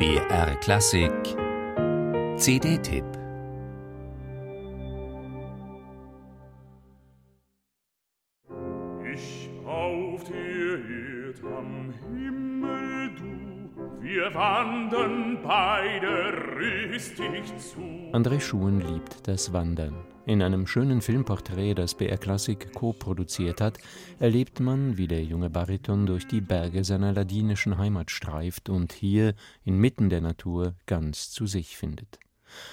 BR Klassik CD-Tipp Ich auf der Erd am Himmel, du, wir wandern beide rüstig zu. André Schuhen liebt das Wandern. In einem schönen Filmporträt, das BR Klassik co-produziert hat, erlebt man, wie der junge Bariton durch die Berge seiner ladinischen Heimat streift und hier, inmitten der Natur, ganz zu sich findet.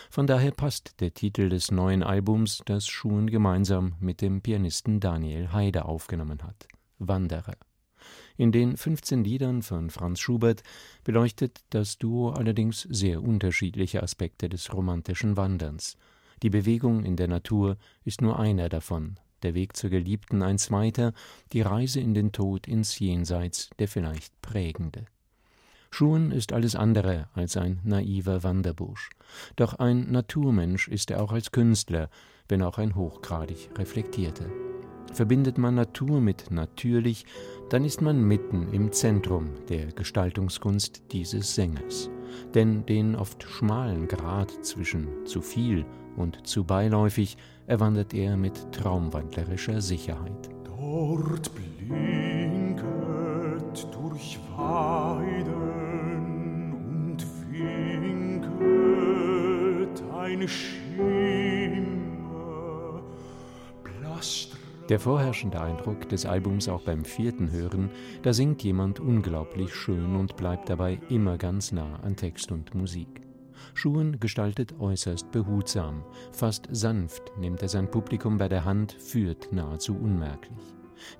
Von daher passt der Titel des neuen Albums, das Schuhen gemeinsam mit dem Pianisten Daniel Heide aufgenommen hat: Wanderer. In den 15 Liedern von Franz Schubert beleuchtet das Duo allerdings sehr unterschiedliche Aspekte des romantischen Wanderns. Die Bewegung in der Natur ist nur einer davon, der Weg zur Geliebten ein zweiter, die Reise in den Tod ins Jenseits der vielleicht prägende. Schuhen ist alles andere als ein naiver Wanderbursch. Doch ein Naturmensch ist er auch als Künstler, wenn auch ein hochgradig reflektierter. Verbindet man Natur mit natürlich, dann ist man mitten im Zentrum der Gestaltungskunst dieses Sängers. Denn den oft schmalen Grat zwischen zu viel und zu beiläufig erwandert er mit traumwandlerischer Sicherheit. Dort blinket durch Weiden und winket ein Schimmer, blass Der vorherrschende Eindruck des Albums auch beim vierten Hören, da singt jemand unglaublich schön und bleibt dabei immer ganz nah an Text und Musik. Schuhen gestaltet äußerst behutsam, fast sanft nimmt er sein Publikum bei der Hand, führt nahezu unmerklich.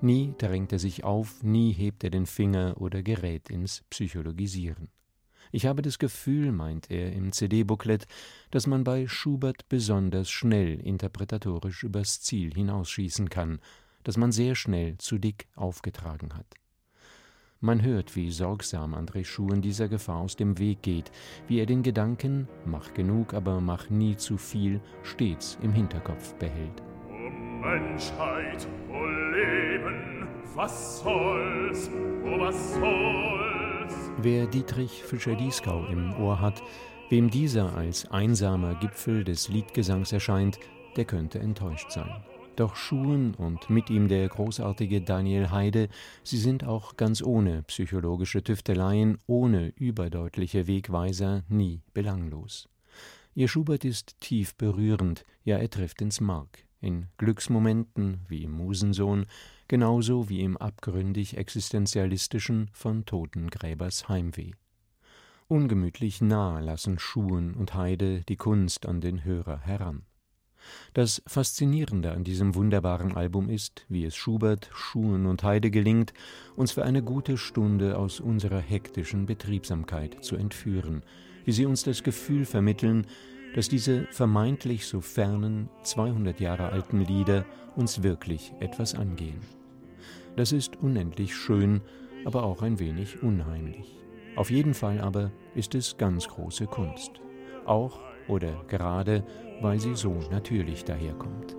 Nie drängt er sich auf, nie hebt er den Finger oder gerät ins Psychologisieren. Ich habe das Gefühl, meint er im CD-Booklet, dass man bei Schubert besonders schnell interpretatorisch übers Ziel hinausschießen kann, dass man sehr schnell zu dick aufgetragen hat. Man hört, wie sorgsam André Schuhen dieser Gefahr aus dem Weg geht, wie er den Gedanken Mach genug, aber mach nie zu viel stets im Hinterkopf behält. O Menschheit, o Leben, was soll's, o was soll's? Wer Dietrich Fischer-Dieskau im Ohr hat, wem dieser als einsamer Gipfel des Liedgesangs erscheint, der könnte enttäuscht sein. Doch Schuhen und mit ihm der großartige Daniel Heide, sie sind auch ganz ohne psychologische Tüfteleien, ohne überdeutliche Wegweiser nie belanglos. Ihr Schubert ist tief berührend, ja er trifft ins Mark, in Glücksmomenten wie im Musensohn, genauso wie im abgründig existenzialistischen von Totengräbers Heimweh. Ungemütlich nah lassen Schuhen und Heide die Kunst an den Hörer heran. Das Faszinierende an diesem wunderbaren Album ist, wie es Schubert, Schuhen und Heide gelingt, uns für eine gute Stunde aus unserer hektischen Betriebsamkeit zu entführen, wie sie uns das Gefühl vermitteln, dass diese vermeintlich so fernen, 200 Jahre alten Lieder uns wirklich etwas angehen. Das ist unendlich schön, aber auch ein wenig unheimlich. Auf jeden Fall aber ist es ganz große Kunst. Auch oder gerade weil sie so natürlich daherkommt.